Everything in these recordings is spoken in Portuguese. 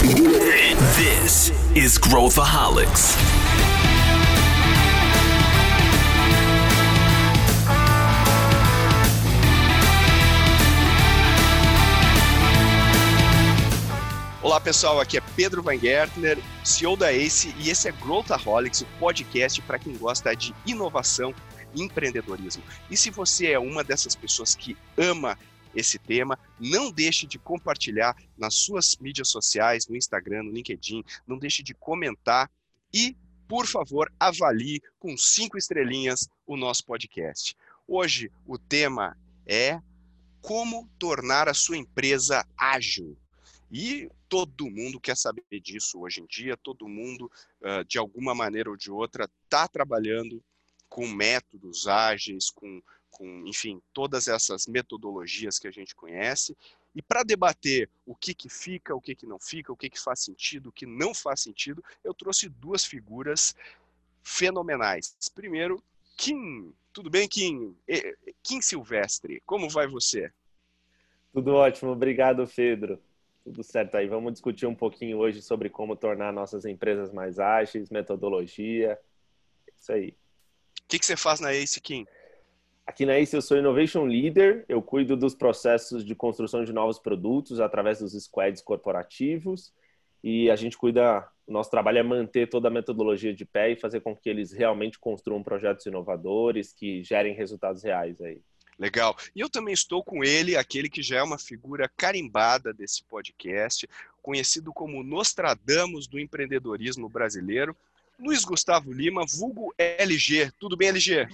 This is Growthaholics. Olá pessoal, aqui é Pedro Van Gertner, CEO da ACE e esse é Growthaholics, o podcast para quem gosta de inovação e empreendedorismo. E se você é uma dessas pessoas que ama esse tema. Não deixe de compartilhar nas suas mídias sociais, no Instagram, no LinkedIn. Não deixe de comentar e, por favor, avalie com cinco estrelinhas o nosso podcast. Hoje o tema é como tornar a sua empresa ágil. E todo mundo quer saber disso hoje em dia, todo mundo, de alguma maneira ou de outra, está trabalhando com métodos ágeis, com com, enfim, todas essas metodologias que a gente conhece. E para debater o que, que fica, o que, que não fica, o que, que faz sentido, o que não faz sentido, eu trouxe duas figuras fenomenais. Primeiro, Kim. Tudo bem, Kim? Kim Silvestre, como vai você? Tudo ótimo, obrigado, Pedro. Tudo certo aí. Vamos discutir um pouquinho hoje sobre como tornar nossas empresas mais ágeis, metodologia. Isso aí. O que, que você faz na Ace, Kim? Aqui na ACE eu sou Innovation Leader, eu cuido dos processos de construção de novos produtos através dos squads corporativos e a gente cuida, o nosso trabalho é manter toda a metodologia de pé e fazer com que eles realmente construam projetos inovadores que gerem resultados reais aí. Legal. E eu também estou com ele, aquele que já é uma figura carimbada desse podcast, conhecido como Nostradamus do empreendedorismo brasileiro, Luiz Gustavo Lima, vulgo LG. Tudo bem, LG?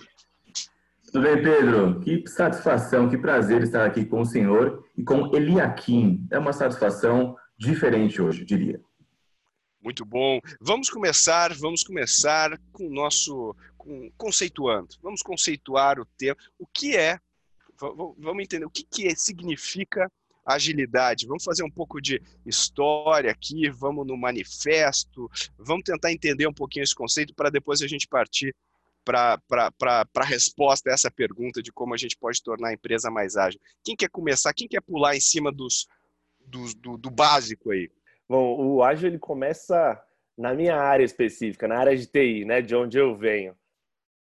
Tudo bem, Pedro? Que satisfação, que prazer estar aqui com o senhor e com Eliakim. É uma satisfação diferente hoje, diria. Muito bom. Vamos começar, vamos começar com o nosso com, conceituando. Vamos conceituar o tema. O que é? Vamos entender o que, que é, significa agilidade. Vamos fazer um pouco de história aqui, vamos no manifesto, vamos tentar entender um pouquinho esse conceito para depois a gente partir para a resposta a essa pergunta de como a gente pode tornar a empresa mais ágil. Quem quer começar? Quem quer pular em cima dos, dos do, do, básico aí? Bom, o ágil ele começa na minha área específica, na área de TI, né, de onde eu venho.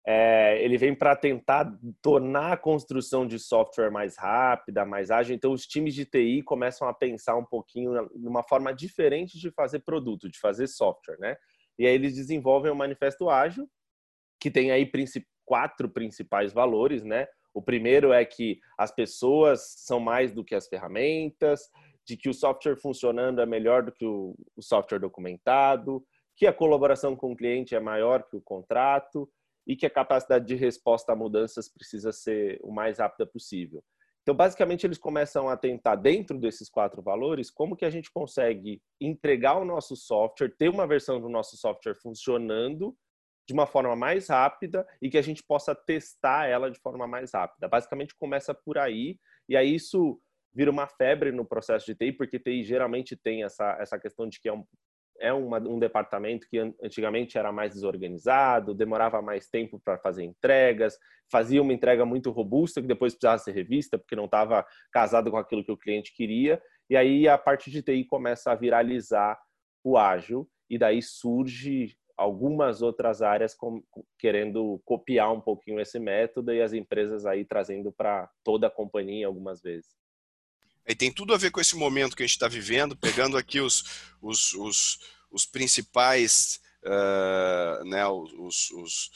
É, ele vem para tentar tornar a construção de software mais rápida, mais ágil. Então, os times de TI começam a pensar um pouquinho numa forma diferente de fazer produto, de fazer software, né? E aí eles desenvolvem o manifesto ágil, que tem aí quatro principais valores, né? O primeiro é que as pessoas são mais do que as ferramentas, de que o software funcionando é melhor do que o software documentado, que a colaboração com o cliente é maior que o contrato e que a capacidade de resposta a mudanças precisa ser o mais rápida possível. Então, basicamente, eles começam a tentar, dentro desses quatro valores, como que a gente consegue entregar o nosso software, ter uma versão do nosso software funcionando de uma forma mais rápida e que a gente possa testar ela de forma mais rápida. Basicamente começa por aí e aí isso vira uma febre no processo de TI, porque TI geralmente tem essa, essa questão de que é um, é uma, um departamento que antigamente era mais desorganizado, demorava mais tempo para fazer entregas, fazia uma entrega muito robusta que depois precisava ser revista porque não estava casado com aquilo que o cliente queria. E aí a parte de TI começa a viralizar o ágil e daí surge algumas outras áreas com, querendo copiar um pouquinho esse método e as empresas aí trazendo para toda a companhia algumas vezes. E tem tudo a ver com esse momento que a gente está vivendo, pegando aqui os, os, os, os principais uh, né, os, os,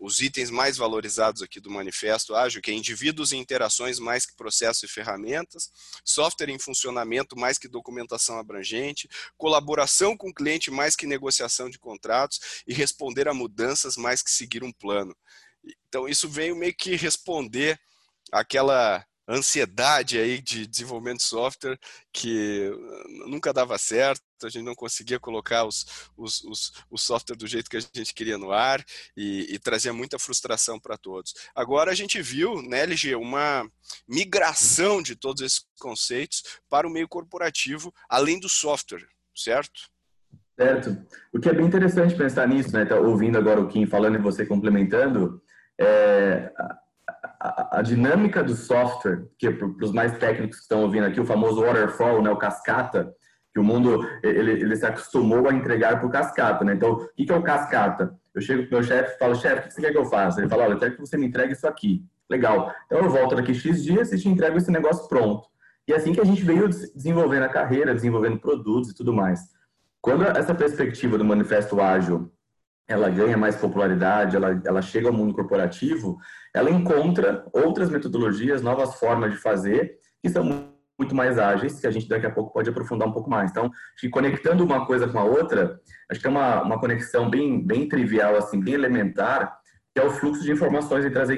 os, itens mais valorizados aqui do manifesto ágil, que é indivíduos e interações mais que processos e ferramentas, software em funcionamento mais que documentação abrangente, colaboração com o cliente mais que negociação de contratos e responder a mudanças mais que seguir um plano. Então isso veio meio que responder aquela ansiedade aí de desenvolvimento de software que nunca dava certo, a gente não conseguia colocar os, os, os, o software do jeito que a gente queria no ar e, e trazia muita frustração para todos. Agora a gente viu, né, LG, uma migração de todos esses conceitos para o meio corporativo, além do software, certo? Certo. O que é bem interessante pensar nisso, né? Tá ouvindo agora o Kim falando e você complementando, é, a, a, dinâmica do software, que para os mais técnicos que estão ouvindo aqui, o famoso waterfall, né, o cascata, que o mundo ele, ele se acostumou a entregar por cascata, né? Então, o que, é o cascata? Eu chego pro meu chefe e falo, chefe, o que você quer que eu faça? Ele fala, olha, eu quero que você me entregue isso aqui. Legal. Então, eu volto daqui X dias e te entrego esse negócio pronto. E é assim que a gente veio desenvolvendo a carreira, desenvolvendo produtos e tudo mais. Quando essa perspectiva do manifesto ágil ela ganha mais popularidade, ela, ela chega ao mundo corporativo, ela encontra outras metodologias, novas formas de fazer, que são muito mais ágeis, que a gente daqui a pouco pode aprofundar um pouco mais. Então, acho que conectando uma coisa com a outra, acho que é uma, uma conexão bem, bem trivial, assim, bem elementar, que é o fluxo de informações entre as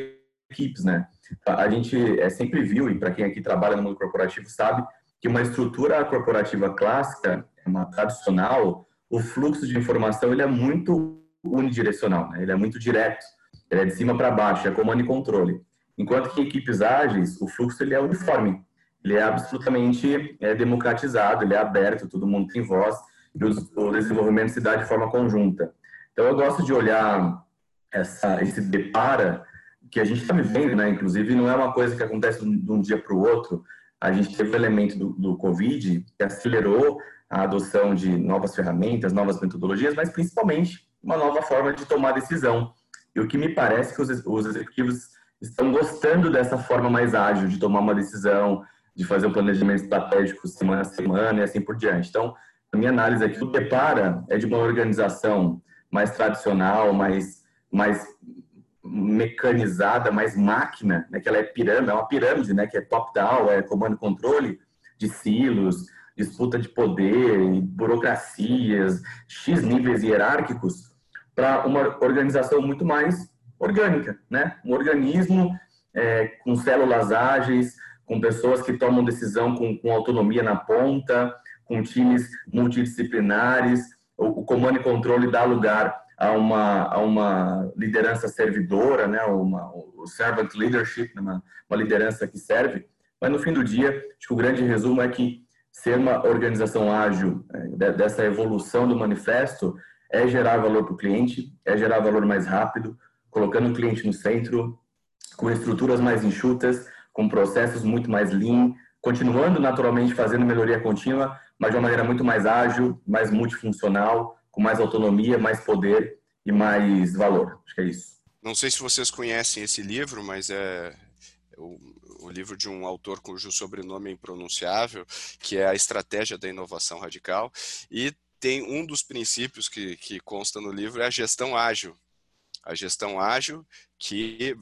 equipes, né? A gente é, sempre viu, e para quem aqui trabalha no mundo corporativo sabe, que uma estrutura corporativa clássica, uma tradicional, o fluxo de informação ele é muito unidirecional, né? ele é muito direto, ele é de cima para baixo, é comando e controle. Enquanto que em equipes ágeis, o fluxo ele é uniforme, ele é absolutamente é, democratizado, ele é aberto, todo mundo tem voz, e o, desenvolvimento se dá de forma conjunta. Então eu gosto de olhar essa, esse depara que a gente está vivendo, né? inclusive não é uma coisa que acontece de um dia para o outro, a gente teve o elemento do, do Covid que acelerou a adoção de novas ferramentas, novas metodologias, mas principalmente uma nova forma de tomar decisão. E o que me parece que os, os executivos estão gostando dessa forma mais ágil de tomar uma decisão, de fazer um planejamento estratégico semana a semana e assim por diante. Então, a minha análise aqui, o Depara é de uma organização mais tradicional, mais, mais mecanizada, mais máquina, né, que ela é pirâmide, é uma pirâmide, né, que é top-down, é comando e controle de silos, disputa de poder, burocracias, X níveis hierárquicos, para uma organização muito mais orgânica, né? Um organismo é, com células ágeis, com pessoas que tomam decisão com, com autonomia na ponta, com times multidisciplinares, o, o comando e controle dá lugar a uma, a uma liderança servidora, né? uma, o servant leadership, né? uma, uma liderança que serve. Mas no fim do dia, acho que o grande resumo é que ser uma organização ágil, é, dessa evolução do manifesto, é gerar valor para o cliente, é gerar valor mais rápido, colocando o cliente no centro, com estruturas mais enxutas, com processos muito mais lean, continuando naturalmente fazendo melhoria contínua, mas de uma maneira muito mais ágil, mais multifuncional, com mais autonomia, mais poder e mais valor. Acho que é isso. Não sei se vocês conhecem esse livro, mas é o, livro de um autor cujo sobrenome é impronunciável, que é A Estratégia da Inovação Radical, e tem um dos princípios que, que consta no livro é a gestão ágil. A gestão ágil que,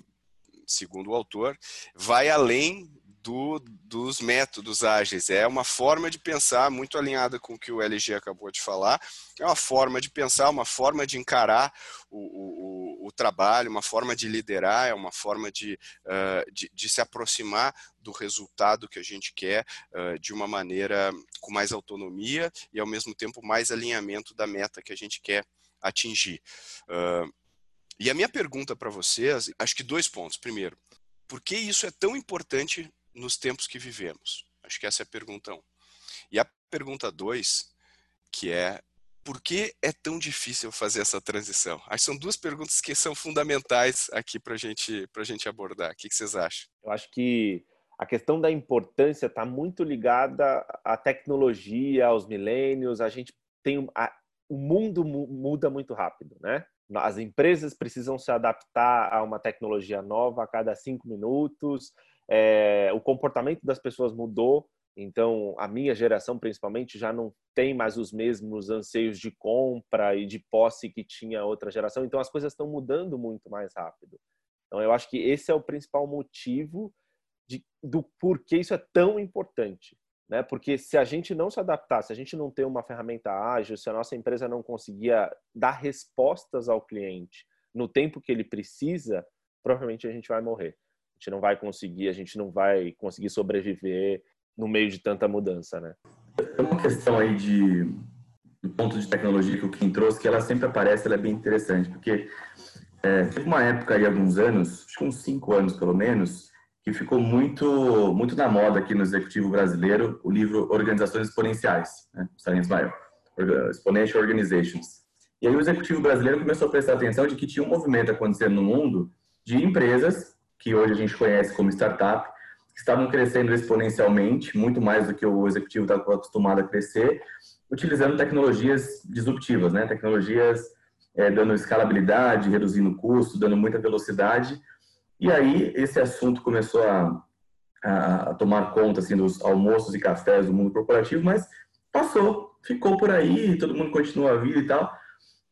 segundo o autor, vai além do, dos métodos ágeis. É uma forma de pensar muito alinhada com o que o LG acabou de falar. É uma forma de pensar, uma forma de encarar o, o, o trabalho, uma forma de liderar, é uma forma de, uh, de, de, se aproximar do resultado que a gente quer uh, de uma maneira com mais autonomia e, ao mesmo tempo, mais alinhamento da meta que a gente quer atingir. Uh, e a minha pergunta para vocês, acho que dois pontos. Primeiro, por que isso é tão importante nos tempos que vivemos? Acho que essa é a pergunta um. E a pergunta dois, que é por que é tão difícil fazer essa transição? Acho que são duas perguntas que são fundamentais aqui para gente, a gente abordar. O que, que vocês acham? Eu acho que a questão da importância está muito ligada à tecnologia, aos milênios. A gente tem a, o mundo muda muito rápido, né? As empresas precisam se adaptar a uma tecnologia nova a cada cinco minutos é, o comportamento das pessoas mudou, então a minha geração principalmente já não tem mais os mesmos anseios de compra e de posse que tinha outra geração, então as coisas estão mudando muito mais rápido. Então eu acho que esse é o principal motivo de, do porquê isso é tão importante. Né? Porque se a gente não se adaptar, se a gente não ter uma ferramenta ágil, se a nossa empresa não conseguia dar respostas ao cliente no tempo que ele precisa, provavelmente a gente vai morrer. A gente não vai conseguir, a gente não vai conseguir sobreviver no meio de tanta mudança, né? Tem uma questão aí de do ponto de tecnologia que o Kim trouxe, que ela sempre aparece, ela é bem interessante, porque é, teve uma época aí, alguns anos, acho que uns cinco anos pelo menos, que ficou muito muito na moda aqui no executivo brasileiro o livro Organizações Exponenciais, né? Science Exponential Organizations. E aí o executivo brasileiro começou a prestar atenção de que tinha um movimento acontecendo no mundo de empresas que hoje a gente conhece como startup, estavam crescendo exponencialmente, muito mais do que o executivo estava acostumado a crescer, utilizando tecnologias disruptivas, né? Tecnologias é, dando escalabilidade, reduzindo custo, dando muita velocidade. E aí esse assunto começou a, a tomar conta assim dos almoços e cafés do mundo corporativo, mas passou, ficou por aí, todo mundo continua a vida e tal.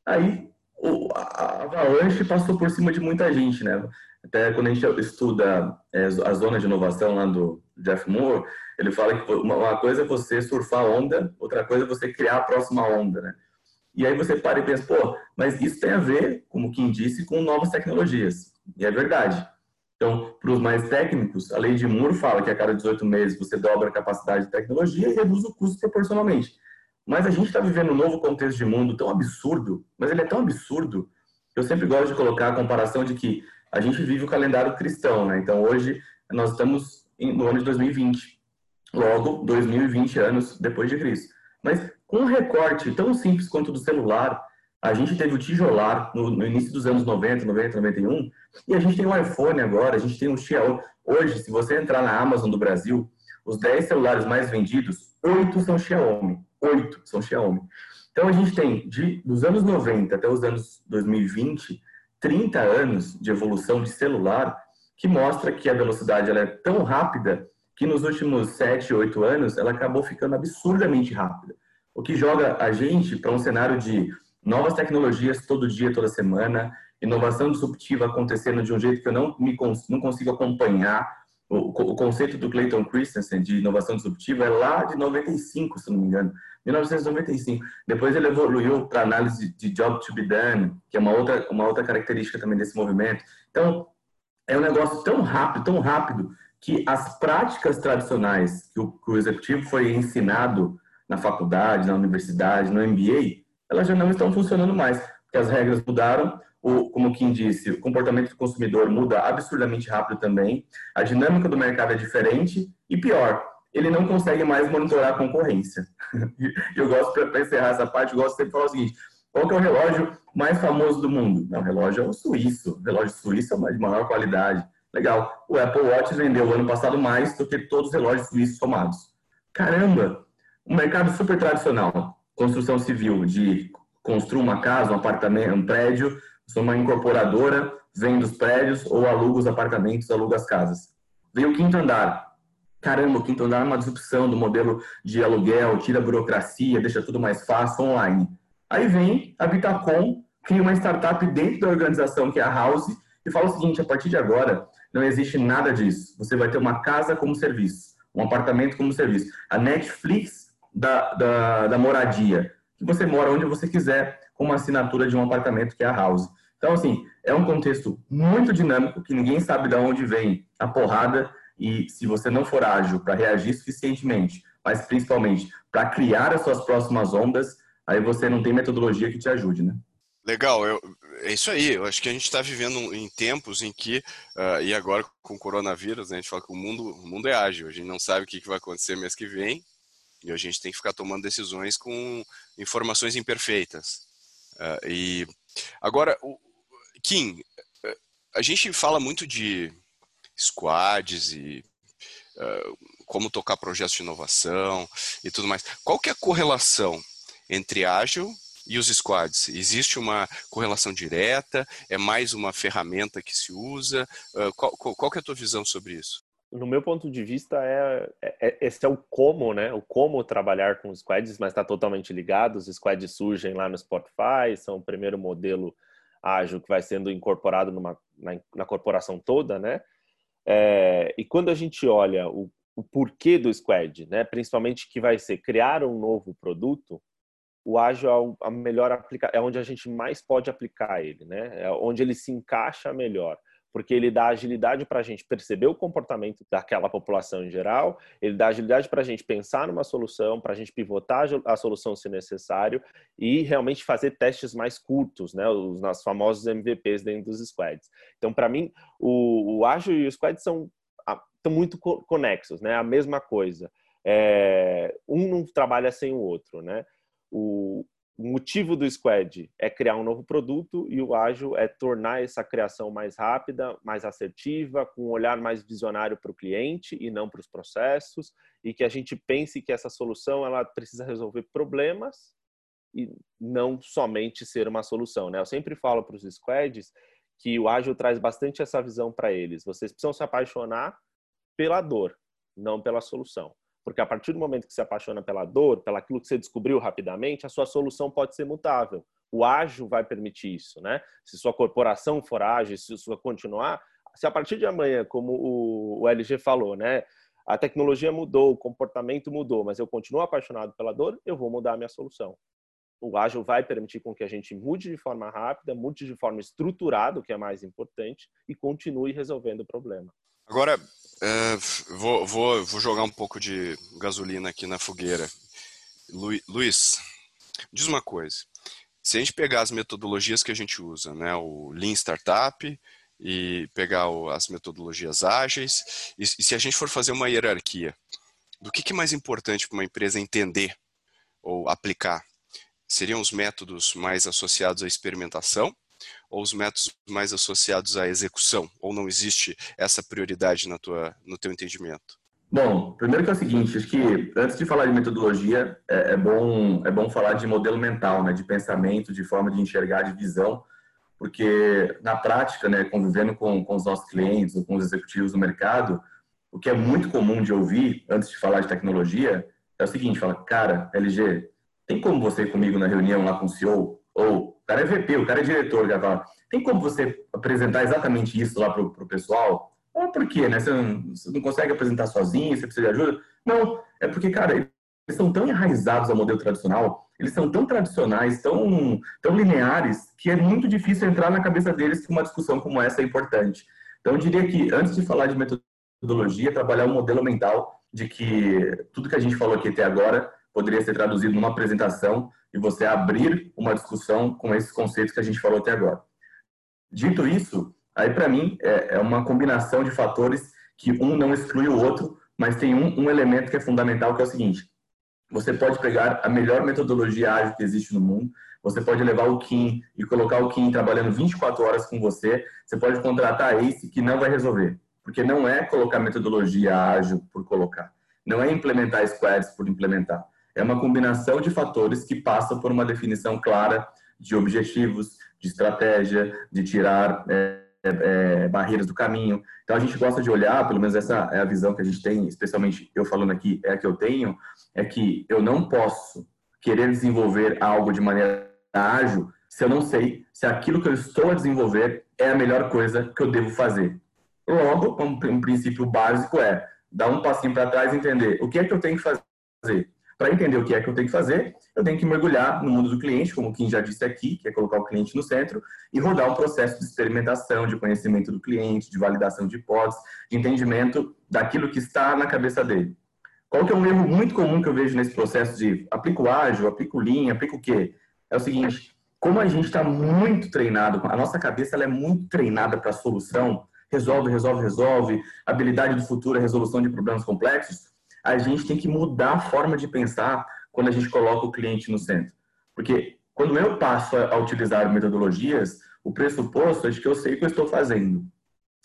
Aí o, a avalanche passou por cima de muita gente, né? Até quando a gente estuda é, a zona de inovação lá do Jeff Moore, ele fala que uma coisa é você surfar onda, outra coisa é você criar a próxima onda, né? E aí você para e pensa, pô, mas isso tem a ver, como quem disse, com novas tecnologias. E é verdade. Então, para os mais técnicos, a lei de Moore fala que a cada 18 meses você dobra a capacidade de tecnologia e reduz o custo proporcionalmente. Mas a gente está vivendo um novo contexto de mundo tão absurdo, mas ele é tão absurdo, eu sempre gosto de colocar a comparação de que a gente vive o calendário cristão, né? Então, hoje, nós estamos no ano de 2020. Logo, 2020 anos depois de Cristo. Mas com um recorte tão simples quanto do celular, a gente teve o tijolar no, no, início dos anos 90, 90, 91, e a gente tem o iPhone agora, a gente tem o Xiaomi. Hoje, se você entrar na Amazon do Brasil, os 10 celulares mais vendidos, 8 são Xiaomi. 8 são Xiaomi. Então a gente tem, de, dos anos 90 até os anos 2020, 30 anos de evolução de celular, que mostra que a velocidade ela é tão rápida que nos últimos 7, 8 anos ela acabou ficando absurdamente rápida o que joga a gente para um cenário de novas tecnologias todo dia, toda semana, inovação disruptiva acontecendo de um jeito que eu não, me, não consigo acompanhar. O, o conceito do Clayton Christensen de inovação disruptiva é lá de 95, se não me engano, 1995. Depois ele evoluiu para análise de job to be done, que é uma outra, uma outra característica também desse movimento. Então, é um negócio tão rápido, tão rápido, que as práticas tradicionais que o, que o executivo foi ensinado na faculdade, na universidade, no MBA, elas já não estão funcionando mais, porque as regras mudaram, o, como quem disse, o comportamento do consumidor muda absurdamente rápido também, a dinâmica do mercado é diferente e pior, ele não consegue mais monitorar a concorrência. eu gosto, para encerrar essa parte, eu gosto sempre de falar o seguinte, qual é o relógio mais famoso do mundo? Não, o relógio é o suíço, o relógio suíço é de maior qualidade. Legal, o Apple Watch vendeu ano passado mais do que todos os relógios suíços somados. Caramba, um mercado super tradicional, construção civil, de construir uma casa, um apartamento, um prédio, sou uma incorporadora, vende os prédios ou aluga os apartamentos, aluga as casas. Veio o quinto andar. Caramba, o quinto andar é uma disrupção do modelo de aluguel, tira a burocracia, deixa tudo mais fácil, online. Aí vem a Vitacom, cria uma startup dentro da organização, que é a House, e fala o seguinte, a partir de agora, não existe nada disso. Você vai ter uma casa como serviço, um apartamento como serviço. A Netflix da, da, da moradia, que você mora onde você quiser, com uma assinatura de um apartamento que é a house. Então, assim, é um contexto muito dinâmico, que ninguém sabe de onde vem a porrada, e se você não for ágil para reagir suficientemente, mas principalmente para criar as suas próximas ondas, aí você não tem metodologia que te ajude, né? Legal, eu, é isso aí. Eu acho que a gente está vivendo em tempos em que, uh, e agora com o coronavírus, né, a gente fala que o mundo, o mundo é ágil. A gente não sabe o que, que vai acontecer mês que vem, e a gente tem que ficar tomando decisões com informações imperfeitas. Uh, e agora, o, Kim, a gente fala muito de squads e uh, como tocar projetos de inovação e tudo mais. Qual que é a correlação entre ágil e os squads? Existe uma correlação direta? É mais uma ferramenta que se usa? Uh, qual, qual, que é a tua visão sobre isso? no meu ponto de vista, é, é, é, esse é o como, né? O como trabalhar com squads, mas está totalmente ligado. Os squads surgem lá no Spotify, são o primeiro modelo ágil que vai sendo incorporado numa, na, na corporação toda, né? É, e quando a gente olha o, o porquê do squad, né? Principalmente que vai ser criar um novo produto, o ágil é a melhor aplica é onde a gente mais pode aplicar ele, né? É onde ele se encaixa melhor porque ele dá agilidade para a gente perceber o comportamento daquela população em geral, ele dá agilidade para a gente pensar numa solução, para a gente pivotar a solução se necessário e realmente fazer testes mais curtos, né, os nossos famosos MVPs dentro dos squads. Então, para mim, o, o e o squad são estão muito conexos, né, a mesma coisa. É, um não trabalha sem o outro, né? O, o motivo do squad é criar um novo produto e o ágil é tornar essa criação mais rápida, mais assertiva, com um olhar mais visionário para o cliente e não para os processos, e que a gente pense que essa solução ela precisa resolver problemas e não somente ser uma solução. Né? Eu sempre falo para os squads que o ágil traz bastante essa visão para eles. Vocês precisam se apaixonar pela dor, não pela solução. Porque a partir do momento que se apaixona pela dor, pelo aquilo que você descobriu rapidamente, a sua solução pode ser mutável. O ágil vai permitir isso, né? Se sua corporação for ágil, se isso continuar, se a partir de amanhã, como o, LG falou, né? A tecnologia mudou, o comportamento mudou, mas eu continuo apaixonado pela dor, eu vou mudar a minha solução. O ágil vai permitir com que a gente mude de forma rápida, mude de forma estruturada, o que é mais importante, e continue resolvendo o problema. Agora, é, vou, vou, vou jogar um pouco de gasolina aqui na fogueira. Lu, Luiz, diz uma coisa. Se a gente pegar as metodologias que a gente usa, né, o Lean Startup e pegar o, as metodologias ágeis, e, e, se a gente for fazer uma hierarquia, do que, que é mais importante para uma empresa entender ou aplicar? Seriam os métodos mais associados à experimentação ou os métodos mais associados à execução? Ou não existe essa prioridade na tua, no teu entendimento? Bom, primeiro que é o seguinte, acho que antes de falar de metodologia, é, é, bom, é bom falar de modelo mental, né, de pensamento, de forma de enxergar, de visão, porque na prática, né, convivendo com, com os nossos clientes ou com os executivos do mercado, o que é muito comum de ouvir antes de falar de tecnologia é o seguinte, fala, cara, LG, tem como você ir comigo na reunião lá com o CEO? Ou cara é VP, o cara é diretor, já fala. Tem como você apresentar exatamente isso lá pro, pro pessoal? Por quê, né? Você não, você não consegue apresentar sozinho, você precisa de ajuda? Não, é porque, cara, eles são tão enraizados ao modelo tradicional, eles são tão tradicionais, tão, tão lineares, que é muito difícil entrar na cabeça deles que uma discussão como essa é importante. Então, eu diria que, antes de falar de metodologia, trabalhar um modelo mental de que tudo que a gente falou aqui até agora poderia ser traduzido numa apresentação e você abrir uma discussão com esses conceitos que a gente falou até agora. Dito isso, aí para mim é, é, uma combinação de fatores que um não exclui o outro, mas tem um, um elemento que é fundamental que é o seguinte: você pode pegar a melhor metodologia ágil que existe no mundo, você pode levar o Kim e colocar o Kim trabalhando 24 horas com você, você pode contratar Ace que não vai resolver, porque não é colocar metodologia ágil por colocar, não é implementar squads por implementar é uma combinação de fatores que passa por uma definição clara de objetivos, de estratégia, de tirar é, é, barreiras do caminho. Então a gente gosta de olhar, pelo menos essa é a visão que a gente tem, especialmente eu falando aqui, é a que eu tenho, é que eu não posso querer desenvolver algo de maneira ágil se eu não sei se aquilo que eu estou a desenvolver é a melhor coisa que eu devo fazer. Logo, um, princípio básico é dar um passinho para trás e entender o que é que eu tenho que fazer para entender o que é que eu tenho que fazer, eu tenho que mergulhar no mundo do cliente, como Kim já disse aqui, que é colocar o cliente no centro, e rodar um processo de experimentação, de conhecimento do cliente, de validação de hipóteses, de entendimento daquilo que está na cabeça dele. Qual que é um erro muito comum que eu vejo nesse processo de aplico ágil, aplico linha, aplico o quê? É o seguinte, como a gente está muito treinado, a nossa cabeça ela é muito treinada para a solução, resolve, resolve, resolve, habilidade do futuro é resolução de problemas complexos, a gente tem que mudar a forma de pensar quando a gente coloca o cliente no centro. Porque quando eu passo a utilizar metodologias, o pressuposto é de que eu sei o que eu estou fazendo.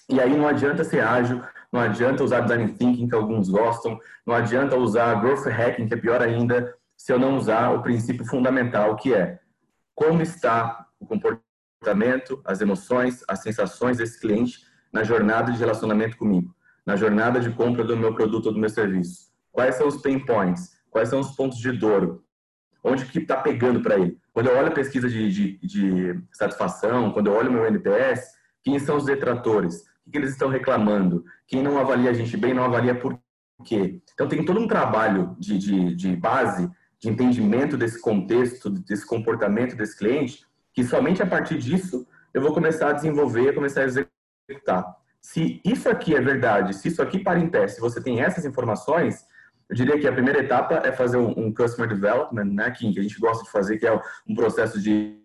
E aí não adianta ser ágil, não adianta usar design thinking, que alguns gostam, não adianta usar growth hacking, que é pior ainda, se eu não usar o princípio fundamental, que é como está o comportamento, as emoções, as sensações desse cliente na jornada de relacionamento comigo, na jornada de compra do meu produto ou do meu serviço. Quais são os pain points? Quais são os pontos de dor? Onde que está pegando para ele? Quando eu olho a pesquisa de, de, de, satisfação, quando eu olho o meu NPS, quem são os detratores? O que eles estão reclamando? Quem não avalia a gente bem não avalia por quê? Então tem todo um trabalho de, de, de base, de entendimento desse contexto, desse comportamento desse cliente, que somente a partir disso eu vou começar a desenvolver, começar a executar. Se isso aqui é verdade, se isso aqui para em se você tem essas informações, eu diria que a primeira etapa é fazer um, Customer Development, né, que, a gente gosta de fazer, que é um processo de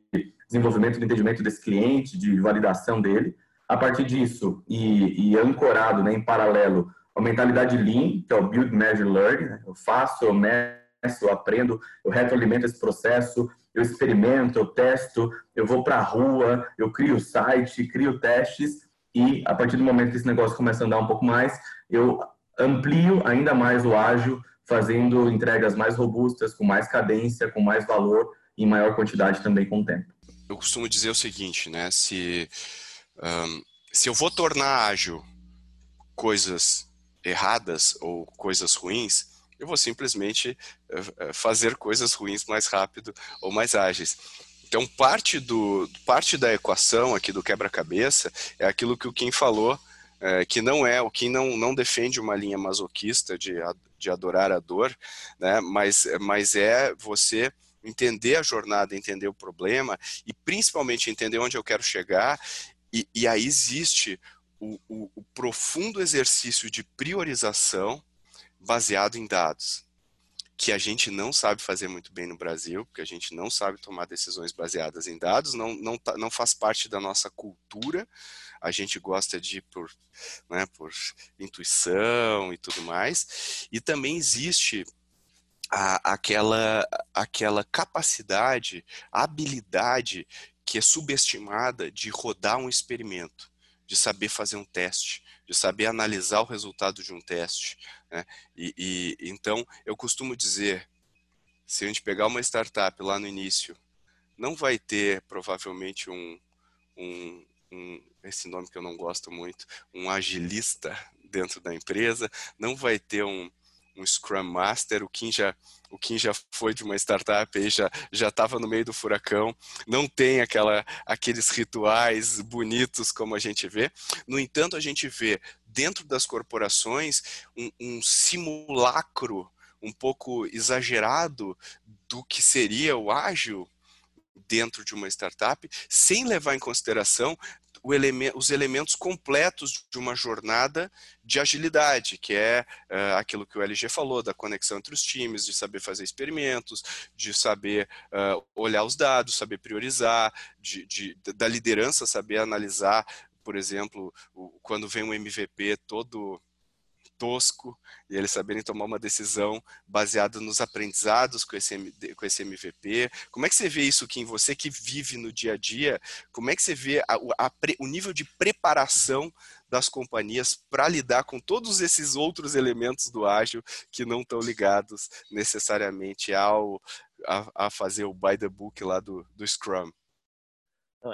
desenvolvimento de entendimento desse cliente, de validação dele. A partir disso, e, e ancorado né, em paralelo, a mentalidade Lean, que é o Build, Measure, Learn. Né? Eu faço, eu meço, eu aprendo, eu retroalimento esse processo, eu experimento, eu testo, eu vou para a rua, eu crio site, crio testes e a partir do momento que esse negócio começa a andar um pouco mais, eu amplio ainda mais o ágil, fazendo entregas mais robustas, com mais cadência, com mais valor e maior quantidade também com o tempo. Eu costumo dizer o seguinte, né? Se, um, se eu vou tornar ágil coisas erradas ou coisas ruins, eu vou simplesmente uh, fazer coisas ruins mais rápido ou mais ágeis. Então, parte, do, parte da equação aqui do quebra-cabeça é aquilo que o Kim falou, é, que não é, o Kim não, não defende uma linha masoquista de, de adorar a dor, né? mas, mas é você entender a jornada, entender o problema e principalmente entender onde eu quero chegar, e, e aí existe o, o, o profundo exercício de priorização baseado em dados que a gente não sabe fazer muito bem no Brasil, porque a gente não sabe tomar decisões baseadas em dados, não, não, tá, não faz parte da nossa cultura, a gente gosta de ir por, né, por intuição e tudo mais, e também existe a, aquela, aquela capacidade, habilidade que é subestimada de rodar um experimento, de saber fazer um teste, de saber analisar o resultado de um teste. Né? E, e, então, eu costumo dizer, se a gente pegar uma startup lá no início, não vai ter provavelmente um, um, um esse nome que eu não gosto muito, um agilista dentro da empresa, não vai ter um, um Scrum Master, o Kim já, o Kim já foi de uma startup e já já estava no meio do furacão, não tem aquela aqueles rituais bonitos como a gente vê. No entanto, a gente vê dentro das corporações um, um simulacro um pouco exagerado do que seria o ágil dentro de uma startup, sem levar em consideração eleme os elementos completos de uma jornada de agilidade, que é uh, aquilo que o LG falou, da conexão entre os times, de saber fazer experimentos, de saber uh, olhar os dados, saber priorizar, de, de, da liderança saber analisar, por exemplo, o, quando vem um MVP todo tosco e eles saberem tomar uma decisão baseada nos aprendizados com esse, com esse MVP. Como é que você vê isso, Kim? Você que vive no dia a dia, como é que você vê a, a, o nível de preparação das companhias para lidar com todos esses outros elementos do ágil que não estão ligados necessariamente ao a, a, fazer o by the book lá do, do Scrum?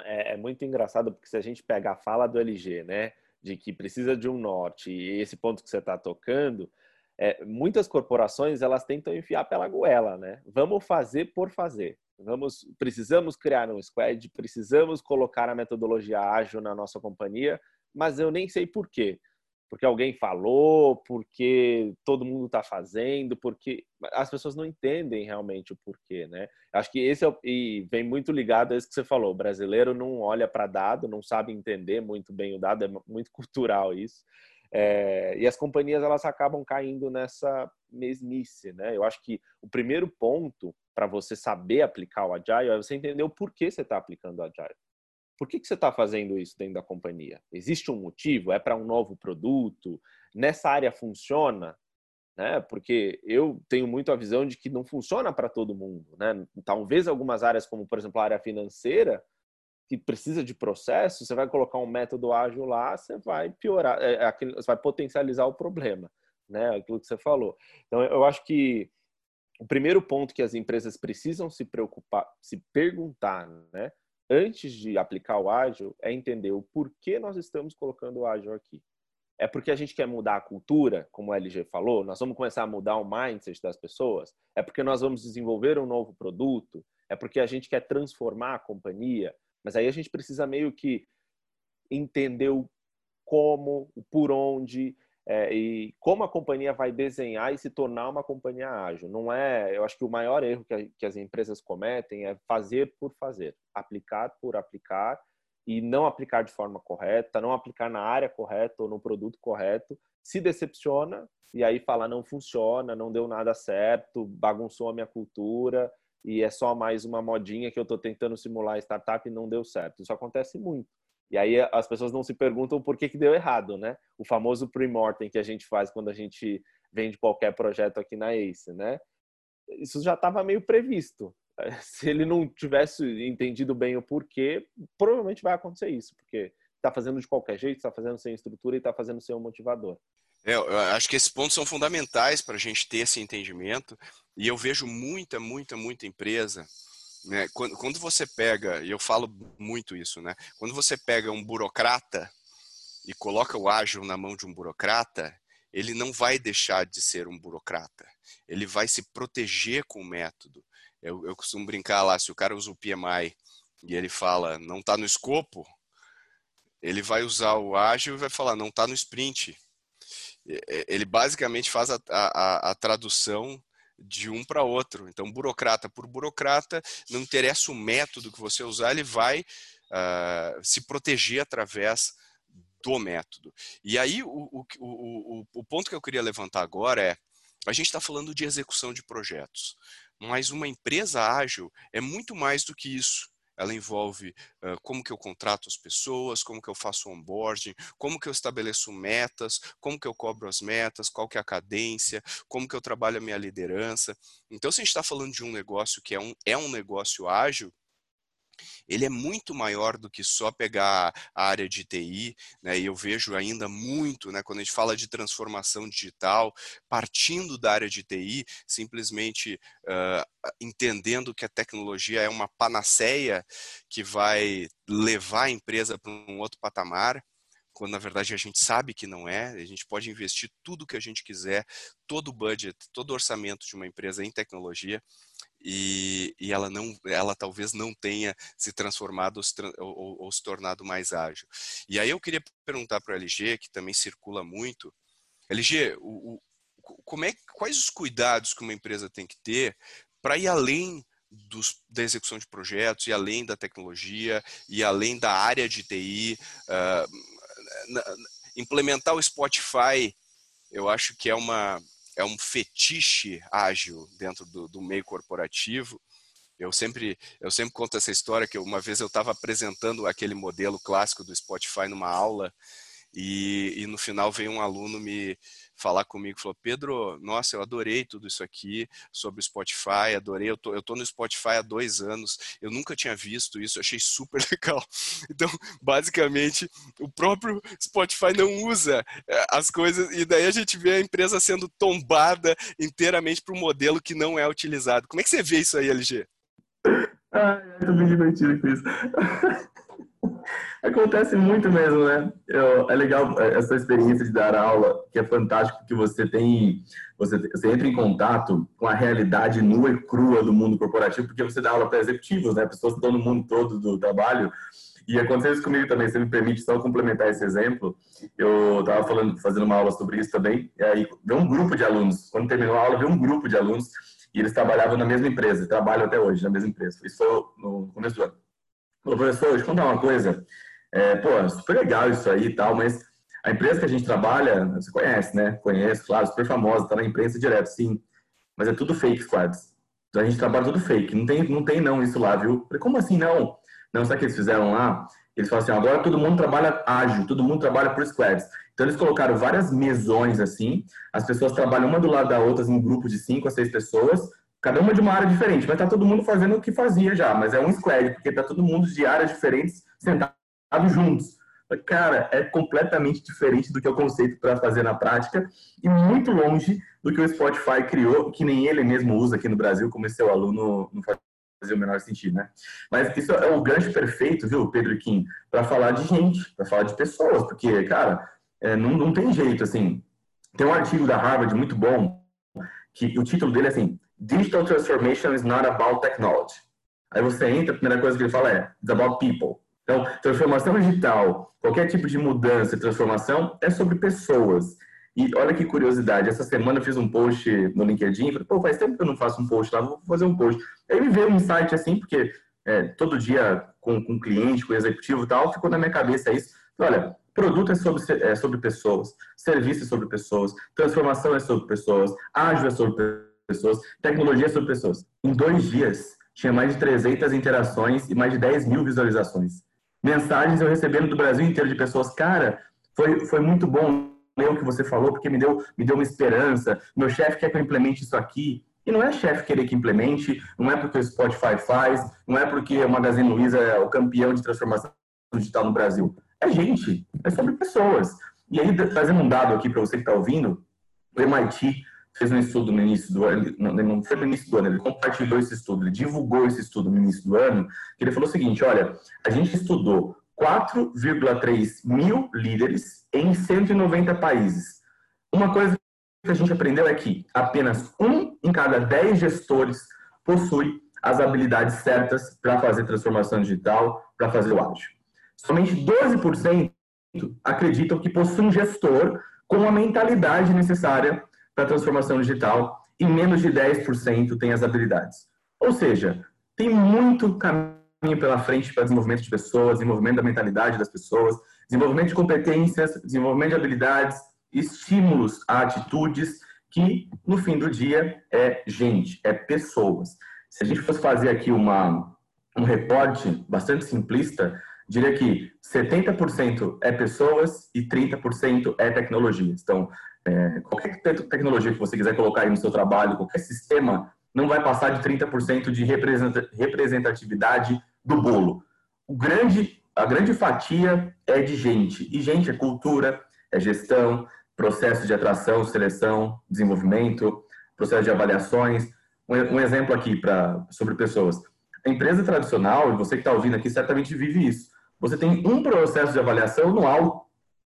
É, é muito engraçado porque se a gente pega a fala do LG, né? de que precisa de um norte e esse ponto que você está tocando, é, muitas corporações elas tentam enfiar pela goela, né? Vamos fazer por fazer. Vamos, precisamos criar um squad, precisamos colocar a metodologia ágil na nossa companhia, mas eu nem sei por quê porque alguém falou, porque todo mundo está fazendo, porque as pessoas não entendem realmente o porquê, né? Acho que esse é o... e vem muito ligado a isso que você falou. O brasileiro não olha para dado, não sabe entender muito bem o dado, é muito cultural isso. É... e as companhias elas acabam caindo nessa mesmice, né? Eu acho que o primeiro ponto para você saber aplicar o agile é você entender o porquê você está aplicando o agile. Por que, que você está fazendo isso dentro da companhia? Existe um motivo? É para um novo produto? Nessa área funciona? Né? Porque eu tenho muito a visão de que não funciona para todo mundo. Né? Talvez algumas áreas, como por exemplo a área financeira, que precisa de processo, você vai colocar um método ágil lá, você vai piorar, é, é você vai potencializar o problema, né? Aquilo que você falou. Então, eu acho que o primeiro ponto que as empresas precisam se preocupar, se perguntar, né? Antes de aplicar o ágil, é entender o porquê nós estamos colocando o ágil aqui. É porque a gente quer mudar a cultura, como o LG falou, nós vamos começar a mudar o mindset das pessoas, é porque nós vamos desenvolver um novo produto, é porque a gente quer transformar a companhia, mas aí a gente precisa meio que entender o como, o por onde, é, e como a companhia vai desenhar e se tornar uma companhia ágil. Não é, eu acho que o maior erro que, a, que as empresas cometem é fazer por fazer, aplicar por aplicar e não aplicar de forma correta, não aplicar na área correta ou no produto correto, se decepciona e aí fala não funciona, não deu nada certo, bagunçou a minha cultura e é só mais uma modinha que eu estou tentando simular startup e não deu certo. Isso acontece muito. E aí as pessoas não se perguntam por que, que deu errado, né? O famoso pre-mortem que a gente faz quando a gente vende qualquer projeto aqui na Ace, né? isso já estava meio previsto. Se ele não tivesse entendido bem o porquê, provavelmente vai acontecer isso, porque está fazendo de qualquer jeito, está fazendo sem estrutura e está fazendo sem um motivador. É, eu acho que esses pontos são fundamentais para a gente ter esse entendimento. E eu vejo muita, muita, muita empresa. Né? Quando, quando você pega, e eu falo muito isso, né? Quando você pega um burocrata e coloca o ágil na mão de um burocrata, ele não vai deixar de ser um burocrata. Ele vai se proteger com o método. Eu, eu costumo brincar lá, se o cara usa o PMI e ele fala, não está no escopo, ele vai usar o ágil e vai falar, não está no sprint. Ele basicamente faz a, a, a tradução de um para outro. Então, burocrata por burocrata, não interessa o método que você usar, ele vai uh, se proteger através do método. E aí, o, o, o, o ponto que eu queria levantar agora é: a gente está falando de execução de projetos, mas uma empresa ágil é muito mais do que isso ela envolve uh, como que eu contrato as pessoas, como que eu faço onboarding, como que eu estabeleço metas, como que eu cobro as metas, qual que é a cadência, como que eu trabalho a minha liderança. Então, se a gente está falando de um negócio que é um, é um negócio ágil, ele é muito maior do que só pegar a área de TI, né? E eu vejo ainda muito, né, quando a gente fala de transformação digital, partindo da área de TI, simplesmente uh, entendendo que a tecnologia é uma panaceia que vai levar a empresa para um outro patamar quando na verdade a gente sabe que não é, a gente pode investir tudo que a gente quiser, todo o budget, todo o orçamento de uma empresa em tecnologia, e, e, ela não, ela talvez não tenha se transformado ou se, ou, ou se tornado mais ágil. E aí eu queria perguntar para a LG, que também circula muito, LG, o, o, como é, quais os cuidados que uma empresa tem que ter para ir além dos, da execução de projetos, e além da tecnologia, e além da área de TI, uh, ah, na, implementar o Spotify, eu acho que é uma é um fetiche ágil dentro do, do meio corporativo. Eu sempre, eu sempre conto essa história que uma vez eu estava apresentando aquele modelo clássico do Spotify numa aula e, e no final veio um aluno me, falar comigo, falou, Pedro, nossa, eu adorei tudo isso aqui sobre o Spotify, adorei, eu tô, eu tô no Spotify há dois anos, eu nunca tinha visto isso, achei super legal. Então, basicamente, o próprio Spotify não usa é, as coisas, e daí a gente vê a empresa sendo tombada inteiramente para um modelo que não é utilizado. Como é que você vê isso aí, LG? Ah, eu tô me divertindo com isso. Acontece muito mesmo, né? Eu, é legal é, essa experiência de dar aula, que é fantástico que você tem, você, você entra em contato com a realidade nua e crua do mundo corporativo, porque você dá aula para executivos, né? Pessoas que estão no mundo todo do trabalho. E aconteceu isso comigo também, você me permite só complementar esse exemplo. Eu estava falando, fazendo uma aula sobre isso também, e aí veio um grupo de alunos. Quando terminou a aula, veio um grupo de alunos e eles trabalhavam na mesma empresa, trabalham até hoje na mesma empresa. Isso foi no começo do ano. Professor, deixa eu contar uma coisa. É, pô, é super legal isso aí e tal, mas a empresa que a gente trabalha, você conhece, né? Conhece, claro, super famosa, tá na imprensa direto, sim. Mas é tudo fake squads. Então a gente trabalha tudo fake. Não tem, não tem não isso lá, viu? Falei, como assim não? Não, sabe o que eles fizeram lá? Eles falaram assim, agora todo mundo trabalha ágil, todo mundo trabalha por squads. Então eles colocaram várias mesões assim, as pessoas trabalham uma do lado da outra em grupos de cinco a seis pessoas, cada uma de uma área diferente, mas tá todo mundo fazendo o que fazia já, mas é um squad, porque tá todo mundo de áreas diferentes sentados juntos. Cara, é completamente diferente do que é o conceito para fazer na prática e muito longe do que o Spotify criou, que nem ele mesmo usa aqui no Brasil, como esse seu aluno não fazia o menor sentido, né? Mas isso é o gancho perfeito, viu, Pedro Kim, para falar de gente, para falar de pessoas, porque, cara, é, não, não tem jeito, assim. Tem um artigo da Harvard muito bom, que o título dele é assim, Digital Transformation is not about technology. Aí você entra, a primeira coisa que ele fala é, it's about people. Então, transformação digital, qualquer tipo de mudança e transformação é sobre pessoas. E olha que curiosidade, essa semana eu fiz um post no LinkedIn, falei, pô, faz tempo que eu não faço um post lá, vou fazer um post. Aí me veio um site assim, porque é, todo dia com, com cliente, com executivo e tal, ficou na minha cabeça isso. Olha, produto é sobre, é sobre pessoas, serviço é sobre pessoas, transformação é sobre pessoas, ágil é sobre pessoas, tecnologia é sobre pessoas. Em dois dias, tinha mais de 300 interações e mais de 10 mil visualizações mensagens eu recebendo do Brasil inteiro de pessoas, cara, foi, foi muito bom ler o que você falou, porque me deu, me deu uma esperança. Meu chefe quer que eu implemente isso aqui. E não é chefe querer que implemente, não é porque o Spotify faz, não é porque o Magazine Luiza é o campeão de transformação digital no Brasil. É gente, é sobre pessoas. E aí, trazendo um dado aqui para você que está ouvindo, o MIT fez um estudo no início do ano, não foi no início do ano, ele compartilhou esse estudo, ele divulgou esse estudo no início do ano, que ele falou o seguinte, olha, a gente estudou 4,3 mil líderes em 190 países. Uma coisa que a gente aprendeu é que apenas um em cada dez gestores possui as habilidades certas para fazer transformação digital, para fazer o ágil. Somente 12% acreditam que possui um gestor com a mentalidade necessária para a transformação digital e menos de 10% tem as habilidades. Ou seja, tem muito caminho pela frente para desenvolvimento de pessoas, desenvolvimento da mentalidade das pessoas, desenvolvimento de competências, desenvolvimento de habilidades, estímulos a atitudes que, no fim do dia, é gente, é pessoas. Se a gente fosse fazer aqui uma, um reporte bastante simplista, diria que 70% é pessoas e 30% é tecnologia. Então, é, qualquer tecnologia que você quiser colocar aí no seu trabalho, qualquer sistema, não vai passar de 30% de representatividade do bolo. O grande, a grande fatia é de gente. E gente é cultura, é gestão, processo de atração, seleção, desenvolvimento, processo de avaliações. Um, um exemplo aqui pra, sobre pessoas. A empresa tradicional, e você que está ouvindo aqui certamente vive isso. Você tem um processo de avaliação anual.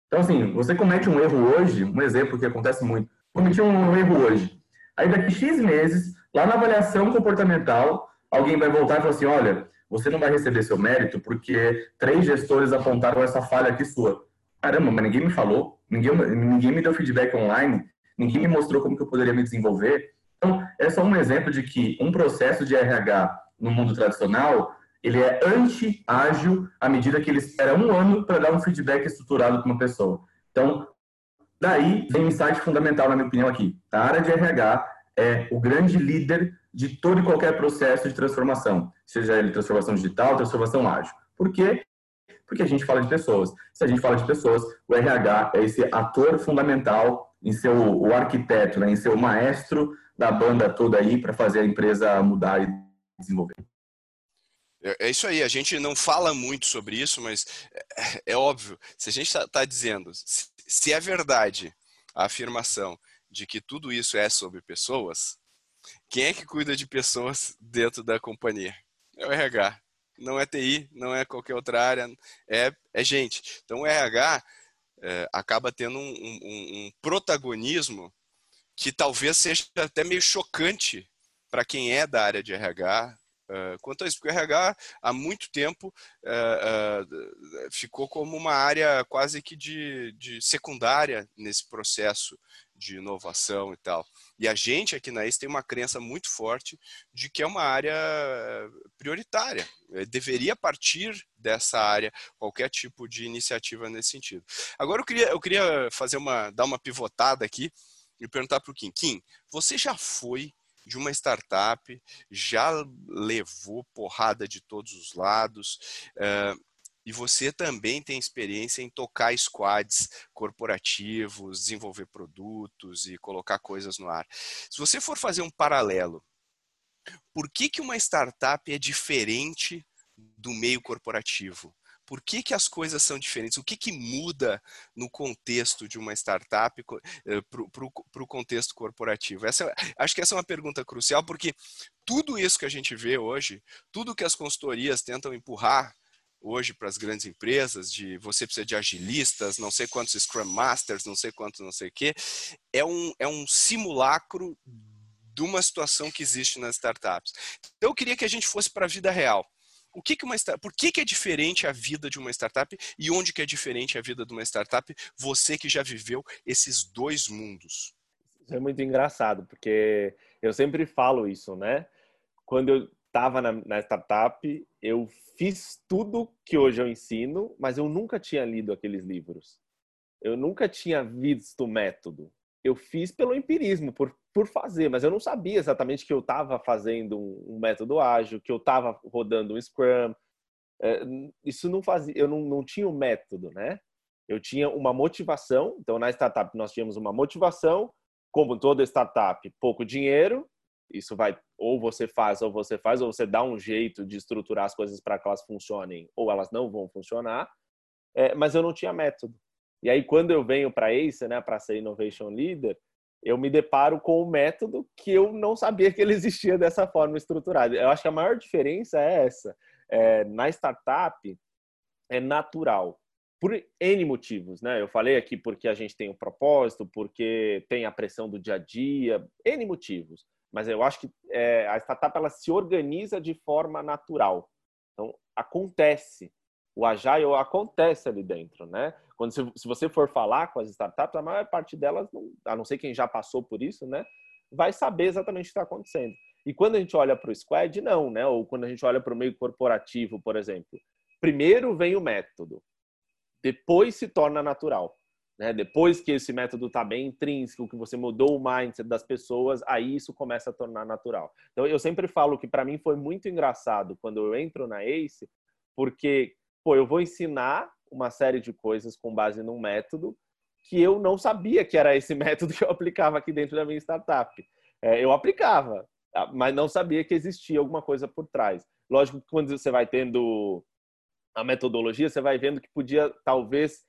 Então, assim, você comete um erro hoje, um exemplo que acontece muito. Cometi um erro hoje. Aí, daqui X meses, lá na avaliação comportamental, alguém vai voltar e falar assim: olha, você não vai receber seu mérito porque três gestores apontaram essa falha aqui sua. Caramba, mas ninguém me falou. Ninguém, ninguém me deu feedback online, ninguém me mostrou como que eu poderia me desenvolver. Então, é só um exemplo de que um processo de RH no mundo tradicional, ele é anti-ágil à medida que ele espera um ano para dar um feedback estruturado para uma pessoa. Então, daí vem um insight fundamental, na minha opinião, aqui. A área de RH é o grande líder de todo e qualquer processo de transformação, seja ele transformação digital, transformação ágil. Por quê? porque a gente fala de pessoas. Se a gente fala de pessoas, o RH é esse ator fundamental em ser o, arquiteto, né, em ser o maestro da banda toda aí para fazer a empresa mudar e desenvolver. É, é isso aí, a gente não fala muito sobre isso, mas é, é óbvio, se a gente está tá dizendo, se, é verdade a afirmação de que tudo isso é sobre pessoas, quem é que cuida de pessoas dentro da companhia? É o RH não é TI, não é qualquer outra área, é, é gente. Então o RH é, acaba tendo um, um, um, protagonismo que talvez seja até meio chocante para quem é da área de RH. Uh, quanto a isso, porque o RH há muito tempo uh, uh, ficou como uma área quase que de, de secundária nesse processo de inovação e tal. E a gente aqui na IS tem uma crença muito forte de que é uma área prioritária. Eh, deveria partir dessa área qualquer tipo de iniciativa nesse sentido. Agora eu queria, eu queria fazer uma, dar uma pivotada aqui e perguntar para o Kim. Kim, você já foi de uma startup, já levou porrada de todos os lados, uh, e você também tem experiência em tocar squads corporativos, desenvolver produtos e colocar coisas no ar. Se você for fazer um paralelo, por que, que uma startup é diferente do meio corporativo? Por que, que as coisas são diferentes? O que, que muda no contexto de uma startup para o contexto corporativo? Essa, acho que essa é uma pergunta crucial, porque tudo isso que a gente vê hoje, tudo que as consultorias tentam empurrar hoje para as grandes empresas, de você precisa de agilistas, não sei quantos Scrum Masters, não sei quantos não sei o quê, é um, é um simulacro de uma situação que existe nas startups. Então eu queria que a gente fosse para a vida real. O que que uma, por que, que é diferente a vida de uma startup e onde que é diferente a vida de uma startup? Você que já viveu esses dois mundos. Isso é muito engraçado, porque eu sempre falo isso, né? Quando eu estava na, na startup, eu fiz tudo que hoje eu ensino, mas eu nunca tinha lido aqueles livros. Eu nunca tinha visto o método. Eu fiz pelo empirismo, por, por fazer, mas eu não sabia exatamente que eu estava fazendo um, um, método ágil, que eu estava rodando um Scrum. É, isso não fazia, eu não, não tinha um método, né? Eu tinha uma motivação. Então, na startup, nós tínhamos uma motivação, como toda startup, pouco dinheiro isso vai ou você faz ou você faz ou você dá um jeito de estruturar as coisas para que elas funcionem ou elas não vão funcionar. É, mas eu não tinha método. E aí quando eu venho para Ace, né, para ser Innovation Leader, eu me deparo com um método que eu não sabia que ele existia dessa forma estruturada. Eu acho que a maior diferença é essa. É, na startup, é natural. Por N motivos, né? Eu falei aqui porque a gente tem um propósito, porque tem a pressão do dia a dia, N motivos. Mas eu acho que é, a startup ela se organiza de forma natural. Então, acontece. O agile acontece ali dentro, né? Quando se, se você for falar com as startups, a maior parte delas, a não ser quem já passou por isso, né, vai saber exatamente o que está acontecendo. E quando a gente olha para o squad, não, né? Ou quando a gente olha para o meio corporativo, por exemplo, primeiro vem o método, depois se torna natural. Né? Depois que esse método está bem intrínseco, que você mudou o mindset das pessoas, aí isso começa a tornar natural. Então eu sempre falo que para mim foi muito engraçado quando eu entro na Ace, porque pô, eu vou ensinar uma série de coisas com base num método que eu não sabia que era esse método que eu aplicava aqui dentro da minha startup. É, eu aplicava, tá? mas não sabia que existia alguma coisa por trás. Lógico que quando você vai tendo a metodologia, você vai vendo que podia talvez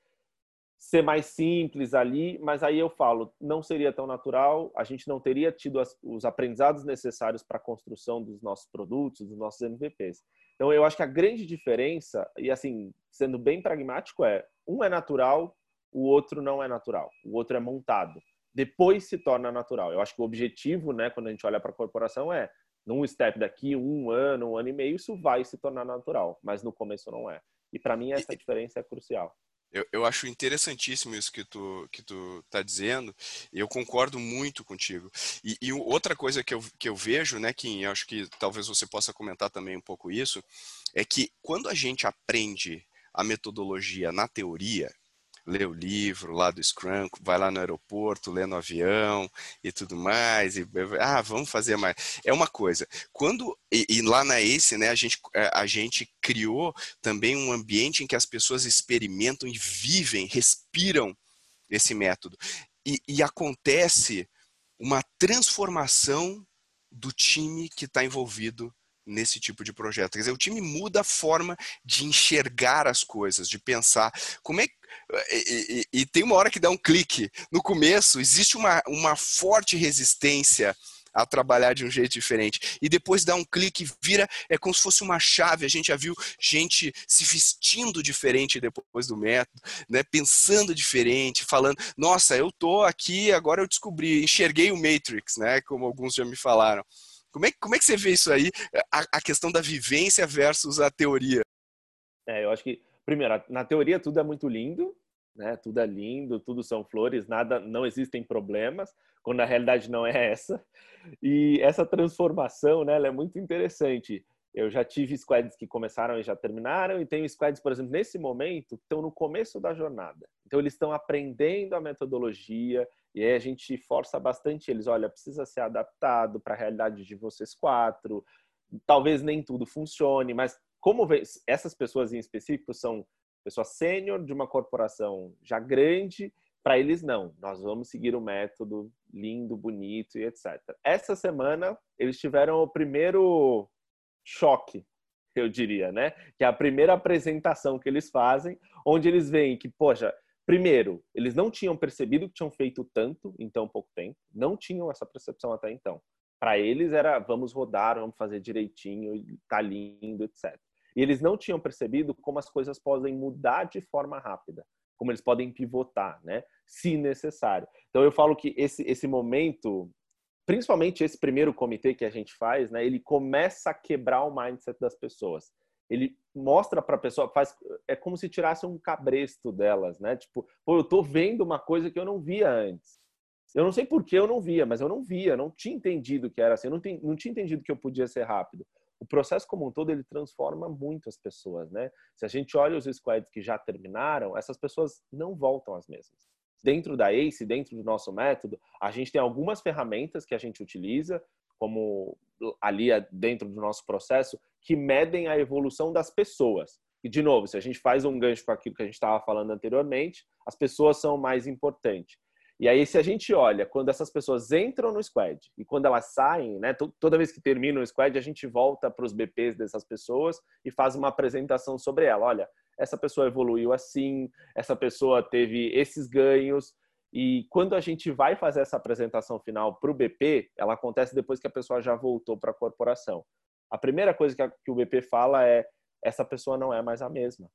ser mais simples ali, mas aí eu falo, não seria tão natural, a gente não teria tido as, os aprendizados necessários para a construção dos nossos produtos, dos nossos MVPs. Então, eu acho que a grande diferença, e assim, sendo bem pragmático, é um é natural, o outro não é natural. O outro é montado. Depois se torna natural. Eu acho que o objetivo, né, quando a gente olha para a corporação, é num step daqui, um ano, um ano e meio, isso vai se tornar natural, mas no começo não é. E para mim essa diferença é crucial. Eu, eu acho interessantíssimo isso que tu, que tu tá dizendo, e eu concordo muito contigo. E, e, outra coisa que eu, que eu vejo, né, que eu acho que talvez você possa comentar também um pouco isso, é que quando a gente aprende a metodologia na teoria, lê o livro lá do Scrum, vai lá no aeroporto, lê no avião e tudo mais, e ah, vamos fazer mais. É uma coisa. Quando e, e, lá na Ace, né, a gente, é, a gente criou também um ambiente em que as pessoas experimentam e vivem, respiram esse método. E, e acontece uma transformação do time que está envolvido nesse tipo de projeto. Quer dizer, o time muda a forma de enxergar as coisas, de pensar. Como é e, e, e, tem uma hora que dá um clique. No começo, existe uma, uma forte resistência a trabalhar de um jeito diferente. E depois dá um clique, vira, é como se fosse uma chave. A gente já viu gente se vestindo diferente depois do método, né? pensando diferente, falando, nossa, eu tô aqui, agora eu descobri, enxerguei o Matrix, né? Como alguns já me falaram. Como é, como é que você vê isso aí, a, a questão da vivência versus a teoria? É, eu acho que, primeiro, na teoria tudo é muito lindo, né? Tudo é lindo, tudo são flores, nada, não existem problemas, quando a realidade não é essa. E essa transformação, né, ela é muito interessante. Eu já tive squads que começaram e já terminaram, e tenho squads, por exemplo, nesse momento, que estão no começo da jornada. Então, eles estão aprendendo a metodologia, e aí a gente força bastante eles: olha, precisa ser adaptado para a realidade de vocês quatro. Talvez nem tudo funcione, mas como essas pessoas em específico são pessoas sênior de uma corporação já grande, para eles não. Nós vamos seguir o método lindo, bonito e etc. Essa semana eles tiveram o primeiro choque, eu diria, né? Que é a primeira apresentação que eles fazem, onde eles veem que, poxa, primeiro, eles não tinham percebido que tinham feito tanto em tão pouco tempo, não tinham essa percepção até então. Para eles era vamos rodar, vamos fazer direitinho, tá lindo, etc. E eles não tinham percebido como as coisas podem mudar de forma rápida, como eles podem pivotar, né? Se necessário. Então eu falo que esse esse momento principalmente esse primeiro comitê que a gente faz, né, ele começa a quebrar o mindset das pessoas. Ele mostra para a pessoa, faz, é como se tirasse um cabresto delas, né? Tipo, pô, eu tô vendo uma coisa que eu não via antes. Eu não sei por que eu não via, mas eu não via, não tinha entendido que era assim, eu não, tem, não tinha entendido que eu podia ser rápido. O processo como um todo, ele transforma muito as pessoas, né? Se a gente olha os squads que já terminaram, essas pessoas não voltam às mesmas dentro da ACE, dentro do nosso método, a gente tem algumas ferramentas que a gente utiliza, como ali dentro do nosso processo, que medem a evolução das pessoas. E, de novo, se a gente faz um gancho com aquilo que a gente estava falando anteriormente, as pessoas são mais importantes. E aí, se a gente olha, quando essas pessoas entram no squad e quando elas saem, né, toda vez que termina o squad, a gente volta para os BPs dessas pessoas e faz uma apresentação sobre ela. Olha, essa pessoa evoluiu assim, essa pessoa teve esses ganhos. E quando a gente vai fazer essa apresentação final para o BP, ela acontece depois que a pessoa já voltou para a corporação. A primeira coisa que, a, que, o BP fala é: essa pessoa não é mais a mesma.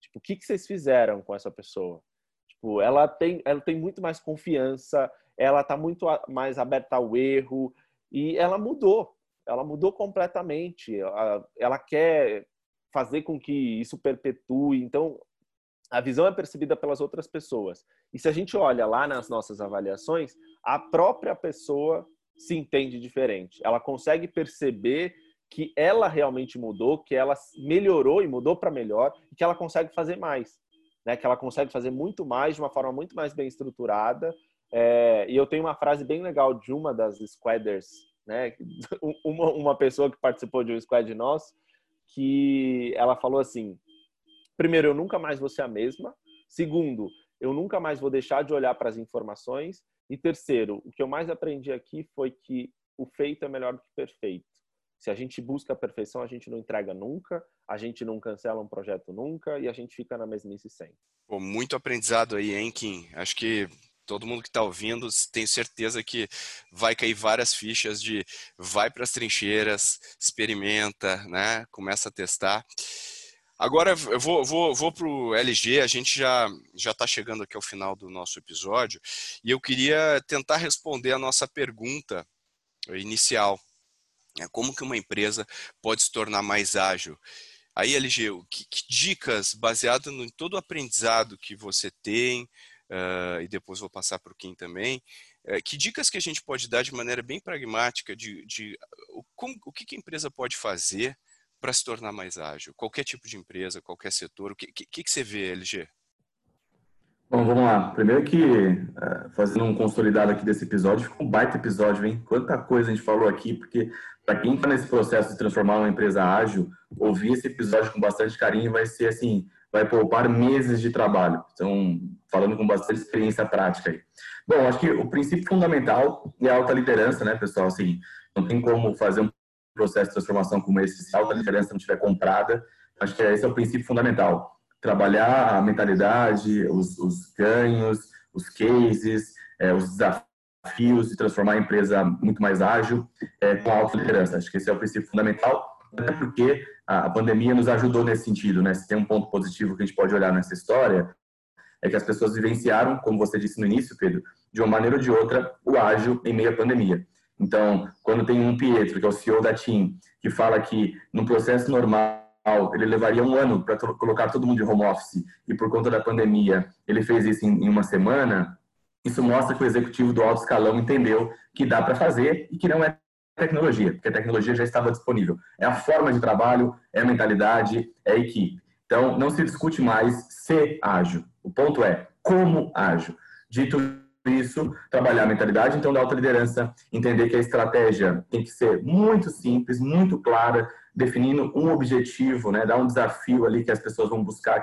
Tipo, o que, que vocês fizeram com essa pessoa? Tipo, ela tem, ela tem muito mais confiança, ela está muito mais aberta ao erro e ela mudou. Ela mudou completamente. Ela, ela quer fazer com que isso perpetue. Então, a visão é percebida pelas outras pessoas. E se a gente olha lá nas nossas avaliações, a própria pessoa se entende diferente. Ela consegue perceber que ela realmente mudou, que ela melhorou e mudou para melhor e que ela consegue fazer mais né, que ela consegue fazer muito mais de uma forma muito mais bem estruturada. É, e eu tenho uma frase bem legal de uma das squadders, né, uma, uma pessoa que participou de um squad nosso, que ela falou assim: primeiro, eu nunca mais vou ser a mesma. Segundo, eu nunca mais vou deixar de olhar para as informações. E terceiro, o que eu mais aprendi aqui foi que o feito é melhor do que perfeito. Se a gente busca a perfeição, a gente não entrega nunca, a gente não cancela um projeto nunca e a gente fica na mesmice sempre. Pô, muito aprendizado aí, hein, Kim? Acho que todo mundo que está ouvindo tem certeza que vai cair várias fichas de vai para as trincheiras, experimenta, né? Começa a testar. Agora eu vou, vou, vou para o LG, a gente já já está chegando aqui ao final do nosso episódio e eu queria tentar responder a nossa pergunta inicial é, como que uma empresa pode se tornar mais ágil? Aí, LG, que, que dicas, baseado em todo o aprendizado que você tem, uh, e depois vou passar para o Kim também, uh, que dicas que a gente pode dar de maneira bem pragmática de, de uh, como, o que, que a empresa pode fazer para se tornar mais ágil? Qualquer tipo de empresa, qualquer setor, o que, que, que você vê, LG? Bom, vamos lá. Primeiro que, uh, fazendo um consolidado aqui desse episódio, ficou um baita episódio, hein? Quanta coisa a gente falou aqui, porque para quem está nesse processo de transformar uma empresa ágil, ouvir esse episódio com bastante carinho vai ser assim, vai poupar meses de trabalho. Então, falando com bastante experiência prática aí. Bom, acho que o princípio fundamental é a alta liderança, né, pessoal? Assim, não tem como fazer um processo de transformação como esse se a alta liderança não estiver comprada. Acho que esse é o princípio fundamental trabalhar a mentalidade, os, os ganhos, os cases, é, os desafios de transformar a empresa muito mais ágil é, com a alta liderança. Acho que esse é o princípio fundamental, até porque a, a pandemia nos ajudou nesse sentido. Né? Se tem um ponto positivo que a gente pode olhar nessa história, é que as pessoas vivenciaram, como você disse no início, Pedro, de uma maneira ou de outra, o ágil em meio à pandemia. Então, quando tem um Pietro, que é o CEO da TIM, que fala que no processo normal ele levaria um ano para colocar todo mundo de home office e por conta da pandemia ele fez isso em, em uma semana, isso mostra que o executivo do alto escalão entendeu que dá para fazer e que não é tecnologia, porque a tecnologia já estava disponível. É a forma de trabalho, é a mentalidade, é a equipe. Então, não se discute mais ser ágil. O ponto é como ágil. Dito isso, trabalhar a mentalidade, então, da alta liderança, entender que a estratégia tem que ser muito simples, muito clara, definindo um objetivo, né, dar um desafio ali que as pessoas vão buscar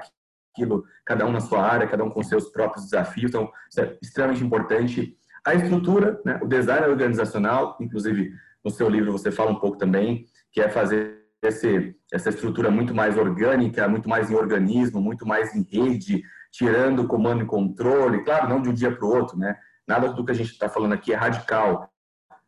aquilo, cada um na sua área, cada um com seus próprios desafios, então isso é extremamente importante. A estrutura, né, o design organizacional, inclusive no seu livro você fala um pouco também, que é fazer esse, essa estrutura muito mais orgânica, muito mais em organismo, muito mais em rede, tirando comando e controle, claro, não de um dia para o outro, né? Nada do que a gente está falando aqui é radical.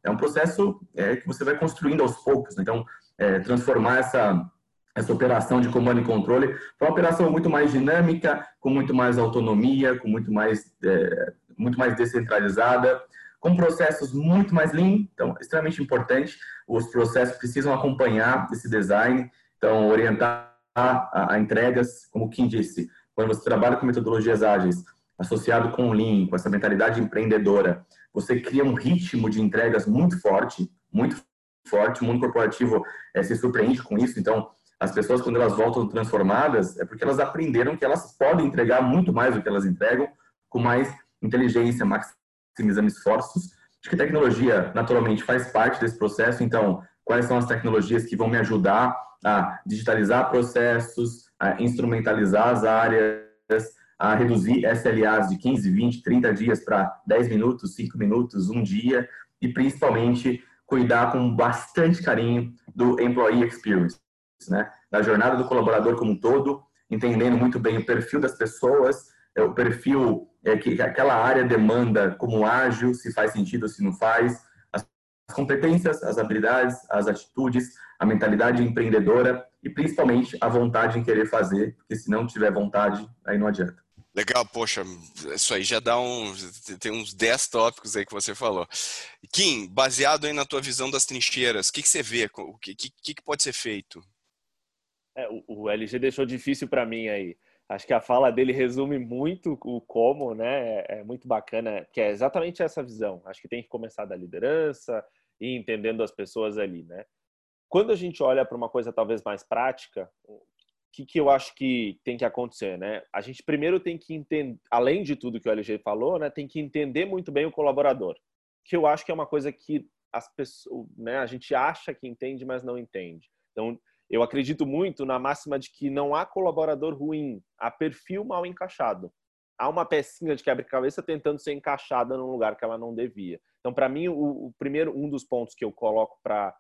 É um processo é, que você vai construindo aos poucos. Né? Então, é, transformar essa, essa operação de comando e controle para uma operação muito mais dinâmica, com muito mais autonomia, com muito mais, é, muito mais descentralizada, com processos muito mais lean, então, extremamente importante. Os processos precisam acompanhar esse design, então, orientar a, a entregas, como o Kim disse, quando você trabalha com metodologias ágeis, associado com o Lean, com essa mentalidade empreendedora, você cria um ritmo de entregas muito forte, muito forte, o mundo corporativo é, se surpreende com isso, então as pessoas quando elas voltam transformadas é porque elas aprenderam que elas podem entregar muito mais do que elas entregam, com mais inteligência, maximizando esforços. Acho que tecnologia naturalmente faz parte desse processo, então quais são as tecnologias que vão me ajudar a digitalizar processos, a instrumentalizar as áreas, a reduzir SLAs de 15, 20, 30 dias para 10 minutos, 5 minutos, um dia, e principalmente cuidar com bastante carinho do employee experience, né? Da jornada do colaborador como um todo, entendendo muito bem o perfil das pessoas, é, o perfil é, que aquela área demanda como ágil, se faz sentido ou se não faz, as competências, as habilidades, as atitudes, a mentalidade empreendedora e principalmente a vontade em querer fazer, porque se não tiver vontade, aí não adianta. Legal, poxa, isso aí já dá um. Tem uns 10 tópicos aí que você falou. Kim, baseado aí na tua visão das trincheiras, o que, que você vê? O que, que, que pode ser feito? É, o, o LG deixou difícil para mim aí. Acho que a fala dele resume muito o como, né? É, é muito bacana, que é exatamente essa visão. Acho que tem que começar da liderança e entendendo as pessoas ali, né? Quando a gente olha para uma coisa talvez mais prática, que, que eu acho que tem que acontecer, né? A gente primeiro tem que entender, além de tudo que o LG falou, né? Tem que entender muito bem o colaborador, que eu acho que é uma coisa que as pessoas, né? A gente acha que entende, mas não entende. Então, eu acredito muito na máxima de que não há colaborador ruim, há perfil mal encaixado. Há uma pecinha de quebra-cabeça tentando ser encaixada num lugar que ela não devia. Então, para mim, o, o, primeiro, um dos pontos que eu coloco para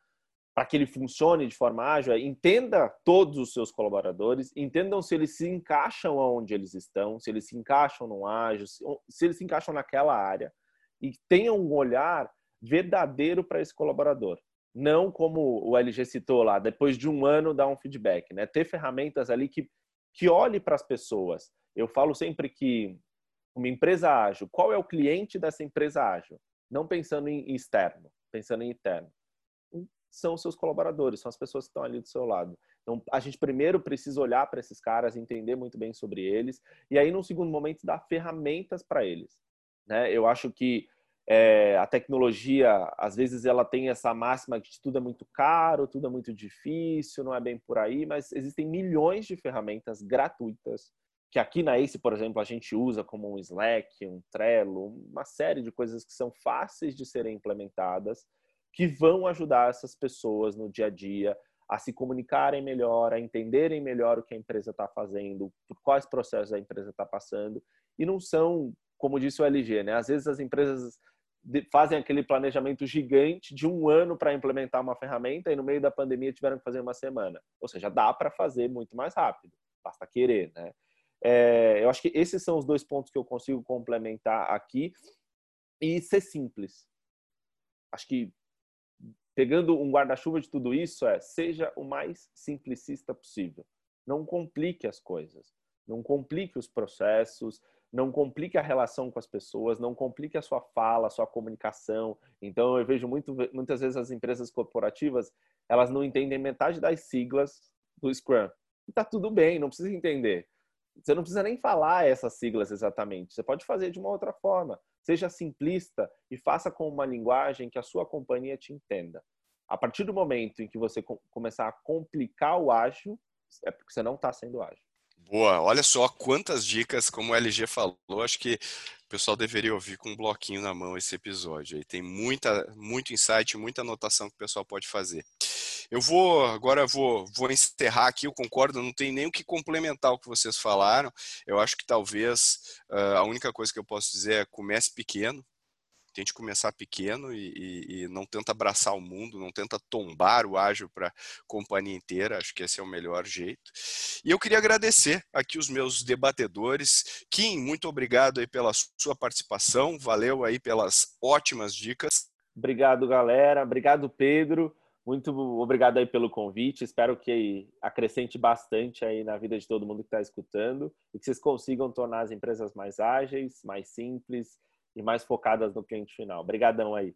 para que ele funcione de forma ágil é entenda todos os seus colaboradores, entendam se eles se encaixam onde eles estão, se eles se encaixam no ágil, se, eles se encaixam naquela área e tenham um olhar verdadeiro para esse colaborador não como o LG citou lá, depois de um ano dar um feedback, né? Ter ferramentas ali que, que olhe para as pessoas. Eu falo sempre que uma empresa ágil, qual é o cliente dessa empresa ágil? Não pensando em externo, pensando em interno. São seus colaboradores, são as pessoas que estão ali do seu lado. Então, a gente primeiro precisa olhar para esses caras, entender muito bem sobre eles, e aí, num segundo momento, dar ferramentas para eles. Né? Eu acho que é, a tecnologia, às vezes, ela tem essa máxima de tudo é muito caro, tudo é muito difícil, não é bem por aí, mas existem milhões de ferramentas gratuitas que aqui na Ace, por exemplo, a gente usa como um Slack, um Trello, uma série de coisas que são fáceis de serem implementadas, que vão ajudar essas pessoas no dia a dia a se comunicarem melhor, a entenderem melhor o que a empresa está fazendo, por quais processos a empresa está passando, e não são, como disse o LG, né? Às vezes as empresas fazem aquele planejamento gigante de um ano para implementar uma ferramenta e no meio da pandemia tiveram que fazer uma semana. Ou seja, dá para fazer muito mais rápido, basta querer, né? É, eu acho que esses são os dois pontos que eu consigo complementar aqui e ser simples. Acho que pegando um guarda-chuva de tudo isso é seja o mais simplicista possível. Não complique as coisas, não complique os processos, não complique a relação com as pessoas, não complique a sua fala, a sua comunicação. Então, eu vejo muito, muitas vezes as empresas corporativas, elas não entendem metade das siglas do Scrum. E tá tudo bem, não precisa entender. Você não precisa nem falar essas siglas exatamente. Você pode fazer de uma outra forma. Seja simplista e faça com uma linguagem que a sua companhia te entenda. A partir do momento em que você começar a complicar o ágil, é porque você não está sendo ágil. Boa, olha só quantas dicas, como o LG falou, acho que o pessoal deveria ouvir com um bloquinho na mão esse episódio. Aí tem muita, muito insight, muita anotação que o pessoal pode fazer. Eu vou, agora vou, vou encerrar aqui, eu concordo, não tem nem o que complementar o que vocês falaram. Eu acho que talvez uh, a única coisa que eu posso dizer é comece pequeno, começar pequeno e, e, e, não tenta abraçar o mundo, não tenta tombar o ágil para a companhia inteira, acho que esse é o melhor jeito. E eu queria agradecer aqui os meus debatedores. Kim, muito obrigado aí pela sua participação, valeu aí pelas ótimas dicas. Obrigado, galera. Obrigado, Pedro. Muito obrigado aí pelo convite. Espero que acrescente bastante aí na vida de todo mundo que está escutando e que vocês consigam tornar as empresas mais ágeis, mais simples e mais focadas no cliente final. Obrigadão aí.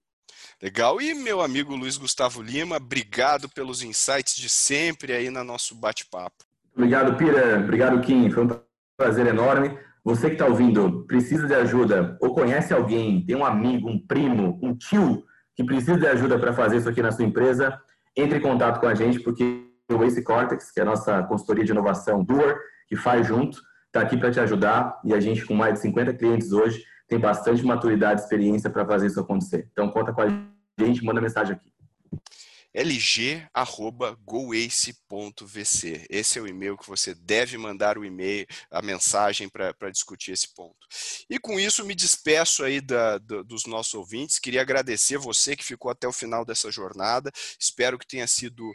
Legal. E meu amigo Luiz Gustavo Lima, obrigado pelos insights de sempre aí no nosso bate-papo. Obrigado, Pira. Obrigado, Kim. Foi um prazer enorme. Você que está ouvindo, precisa de ajuda ou conhece alguém, tem um amigo, um primo, um tio que precisa de ajuda para fazer isso aqui na sua empresa, entre em contato com a gente, porque o Ace Cortex, que é a nossa consultoria de inovação Doer, que faz junto, está aqui para te ajudar e a gente, com mais de 50 clientes hoje, tem bastante maturidade experiência para fazer isso acontecer. Então, conta com a gente, manda mensagem aqui. lg@goace.vc. Esse é o e-mail que você deve mandar o e-mail, a mensagem para discutir esse ponto. E com isso me despeço aí da, da, dos nossos ouvintes. Queria agradecer você que ficou até o final dessa jornada. Espero que tenha sido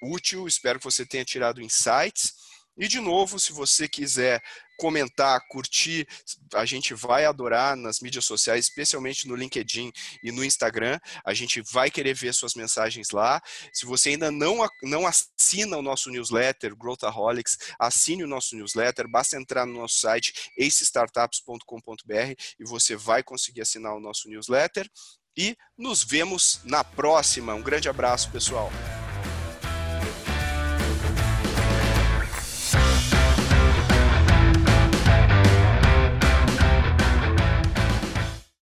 útil, espero que você tenha tirado insights. E de novo, se você quiser comentar, curtir, a gente vai adorar nas mídias sociais, especialmente no LinkedIn e no Instagram. A gente vai querer ver suas mensagens lá. Se você ainda não, não assina o nosso newsletter, Growthaholics, assine o nosso newsletter. Basta entrar no nosso site acestartups.com.br e você vai conseguir assinar o nosso newsletter. E nos vemos na próxima. Um grande abraço, pessoal.